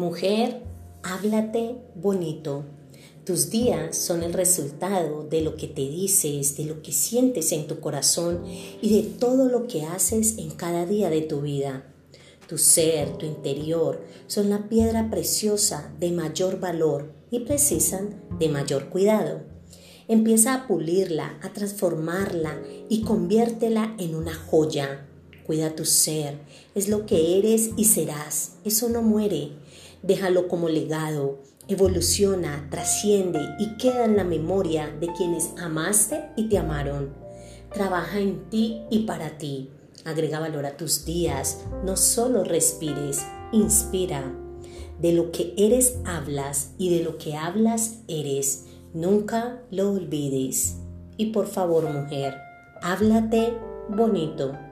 Mujer, háblate bonito. Tus días son el resultado de lo que te dices, de lo que sientes en tu corazón y de todo lo que haces en cada día de tu vida. Tu ser, tu interior, son la piedra preciosa de mayor valor y precisan de mayor cuidado. Empieza a pulirla, a transformarla y conviértela en una joya. Cuida tu ser, es lo que eres y serás. Eso no muere. Déjalo como legado, evoluciona, trasciende y queda en la memoria de quienes amaste y te amaron. Trabaja en ti y para ti. Agrega valor a tus días, no solo respires, inspira. De lo que eres hablas y de lo que hablas eres. Nunca lo olvides. Y por favor, mujer, háblate bonito.